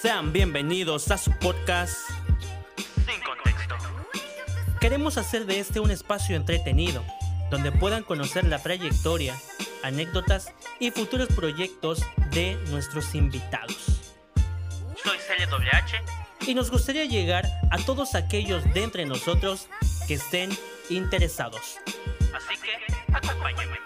Sean bienvenidos a su podcast Sin Contexto. Queremos hacer de este un espacio entretenido, donde puedan conocer la trayectoria, anécdotas y futuros proyectos de nuestros invitados. Soy Celia WH y nos gustaría llegar a todos aquellos de entre nosotros que estén interesados. Así que acompáñenme.